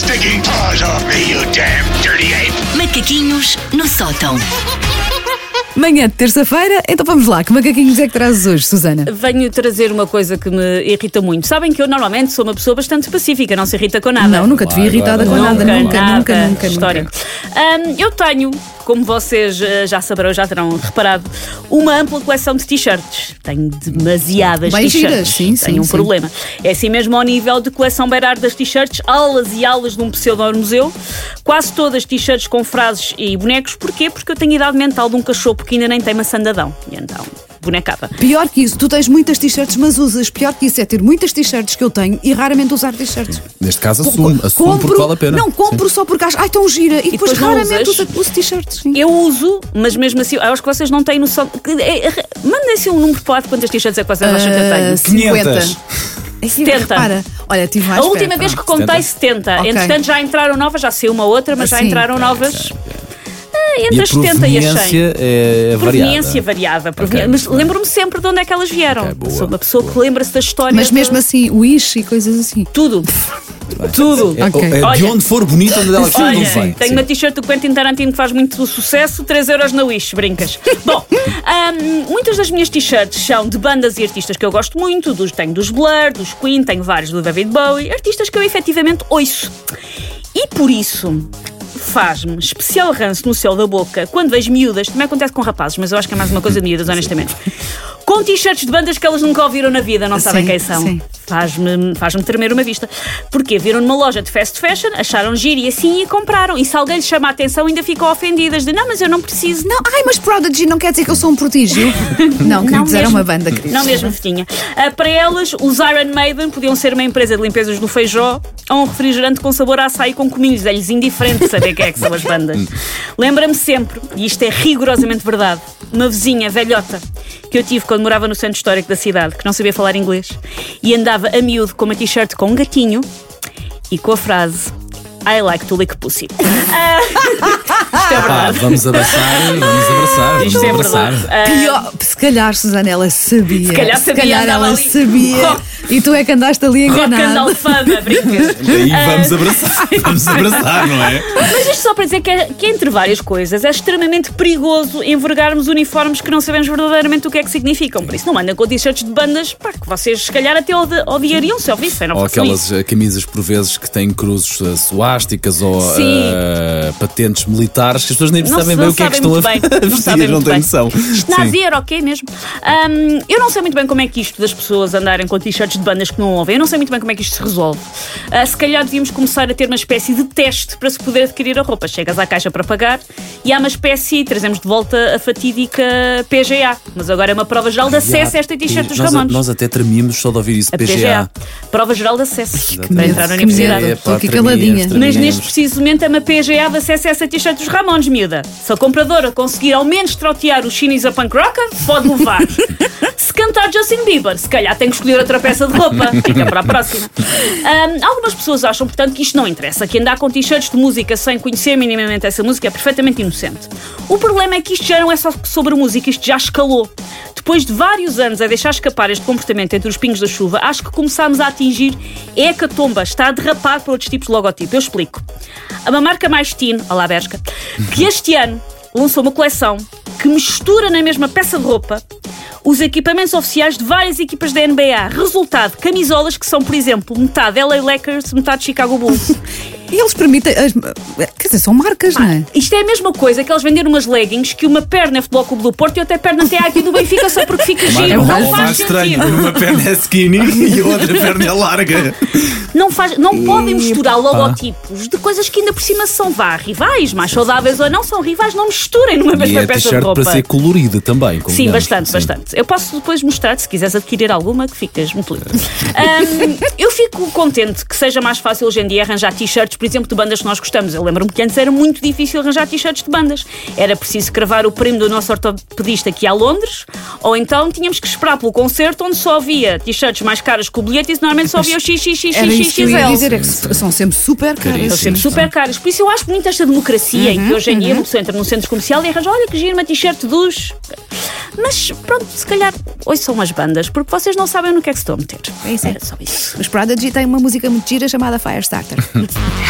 stinking paws off me, you damn dirty ape! Macaquinhos no sótão. Manhã de terça-feira, então vamos lá. Que macaquinhos é que trazes hoje, Susana? Venho trazer uma coisa que me irrita muito. Sabem que eu normalmente sou uma pessoa bastante pacífica, não se irrita com nada. Não, nunca te vi irritada com nada. Nunca, nada. nunca, nunca, Histórico. Ahm, eu tenho, como vocês eh, já saberão, já terão reparado, uma ampla coleção de t-shirts. Tenho demasiadas t-shirts. sim, sim, Tenho um sim. problema. É assim mesmo ao nível de coleção beirar das t-shirts, aulas e aulas de um pseudo-museu. Quase todas t-shirts com frases e bonecos. Porquê? Porque eu tenho idade mental de um cachorro que ainda nem tem maçã de Adão. E então, bonecada. Pior que isso, tu tens muitas t-shirts, mas usas. Pior que isso é ter muitas t-shirts que eu tenho e raramente usar t-shirts. Neste caso, assume, assume porque vale a pena. Não, compro só porque acho. Ai, tão gira. E, depois, depois não raramente usas? uso, uso t-shirts. sim. Eu uso, mas mesmo assim, eu acho que vocês não têm noção. é- é- Mandem-se um número para quantas t-shirts é que vocês acham que eu tenho. 500. 50. É que, 70. Repara, olha, tive mais A última perto. vez que contei 70. Ok. Entretanto, já entraram novas, já saiu uma outra, mas já Assim. entraram novas. ah, E entre a as 70 e as 100. proveniência é Proveniência variada. proveni- mas lembro-me sempre de onde é que elas vieram. Ok, boa, Sou uma pessoa que lembra-se da história. Mas de- mesmo assim, wish e coisas assim. Tudo. Tudo. É, Ok. é de Olha- onde for bonito, onde ela for, não Olha, vem. tenho Sim. uma t-shirt do Quentin Tarantino que faz muito sucesso, 3 euros na Wish, brincas. Bom, ahm, muitas das minhas t-shirts são de bandas e artistas que eu gosto muito, dos, tenho dos Blur, dos Queen, tenho vários do David Bowie, artistas que eu efetivamente ouço. E por isso faz-me especial ranço no céu da boca quando vejo miúdas, também acontece com rapazes, mas eu acho que é mais uma coisa de miúdas, honestamente. Com t-shirts de bandas que elas nunca ouviram na vida, não sabem Sim, quem são. sim. Faz-me faz tremer uma vista. Porque viram numa loja de fast fashion, acharam giro e assim e compraram. E se alguém lhes chama a atenção, ainda ficam ofendidas de não, mas eu não preciso. Não, ai, mas Prodigy não quer dizer que eu sou um prodígio. não, queridos, era mesmo. uma banda, queridos. Não mesmo, Fitinha. Ah, para elas, os Iron Maiden podiam ser uma empresa de limpezas do feijó ou um refrigerante com sabor a açaí com cominhos. É-lhes indiferente saber quem é que são as bandas. Lembra-me sempre, e isto é rigorosamente verdade, uma vizinha velhota que eu tive quando morava no centro histórico da cidade, que não sabia falar inglês, e andava a miúdo com uma t-shirt com um gatinho e com a frase I like to lick pussy. Ah, isto é verdade. vamos abraçar, vamos abraçar, vamos Isto é abraçar. verdade. Ah, Pior, se calhar, Susana, ela sabia. Se calhar sabia, andava ela ali. sabia. E tu é que andaste ali Rock and enganado. alfama, brincas. Aí vamos abraçar, vamos abraçar, não é? Mas isto só para dizer que, é- que entre várias coisas é extremamente perigoso envergarmos uniformes que não sabemos verdadeiramente o que é que significam. Por isso não mandem com t-shirts de bandas pá, que vocês se calhar até odi- odiariam se ouvissem. Ou aquelas isso. eh, camisas por vezes que têm cruzes eh, suásticas ou eh, patentes militares que as pessoas nem Não, sabem bem o que é que estão a bem. a Não vestir, sabem não têm noção. Isto Sim. nazi era ok mesmo. Ahm, eu não sei muito bem como é que isto das pessoas andarem com t-shirts de bandas que não ouvem. Eu não sei muito bem como é que isto se resolve. Ah, se calhar devíamos começar a ter uma espécie de teste para se poder adquirir a roupa. Chegas à caixa para pagar e há uma espécie, trazemos de volta a fatídica PGA. Mas agora é uma prova geral de acesso a esta t-shirt dos nós, Ramones. nós até tremíamos só de ouvir isso, PGA. PGA. Prova geral de acesso Exatamente. para entrar na universidade. É, Estou aqui caladinha. Mas neste preciso momento é uma PGA de acesso a essa t-shirt dos Ramones, miúda. Se a compradora conseguir ao menos trautear os chineses a punk rocker, pode levar. se cantar Justin Bieber, se calhar tem que escolher outra peça de roupa. Fica para a próxima. Ahm, algumas pessoas acham, portanto, que isto não interessa. Que andar com t-shirts de música sem conhecer minimamente essa música é perfeitamente inocente. O problema é que isto já não é só sobre música, isto já escalou. Depois de vários anos a deixar escapar este comportamento entre os pingos da chuva, acho que começámos a atingir hecatomba, está a derrapar para outros tipos de logotipo. Eu explico. Há uma marca mais teen, a Bershka, que este ano lançou uma coleção que mistura na mesma peça de roupa os equipamentos oficiais de várias equipas da NBA. Resultado, camisolas que são, por exemplo, metade LA Lakers, metade Chicago Bulls. E eles permitem. as- quer dizer, são marcas, não é? Isto é a mesma coisa que eles venderam umas leggings que uma perna é Futebol Clube do Porto e outra perna até aqui do Benfica só porque fica giro. Ou Não mais faz estranho, sentido. uma perna é skinny e a outra perna é larga. Não, faz, não podem misturar logotipos de coisas que ainda por cima são vá, rivais, mais saudáveis ou não, são rivais, não misturem numa E mesma é peça de t-shirt roupa. para ser colorida também. Sim, bastante, Sim. bastante. Eu posso depois mostrar, se quiseres adquirir alguma, que ficas muito lindo. Ahm, eu fico contente que seja mais fácil hoje em dia arranjar t-shirts, por exemplo, de bandas que nós gostamos. Eu lembro-me que antes era muito difícil arranjar t-shirts de bandas. Era preciso cravar o primo do nosso ortopedista aqui a Londres, ou então tínhamos que esperar pelo concerto onde só havia t-shirts mais caras que o bilhete e normalmente só havia o XXXXXL. dizer, é que são sempre super caras. São sempre super caros. Por isso eu acho muito esta democracia em que hoje em dia uma pessoa entra num centro comercial e arranja, olha que gira uma t-shirt dos. Mas pronto, se calhar hoje são umas bandas, porque vocês não sabem no que é que se estão a meter. É isso. Era só isso. Os Prodigy têm uma música muito gira chamada Firestarter.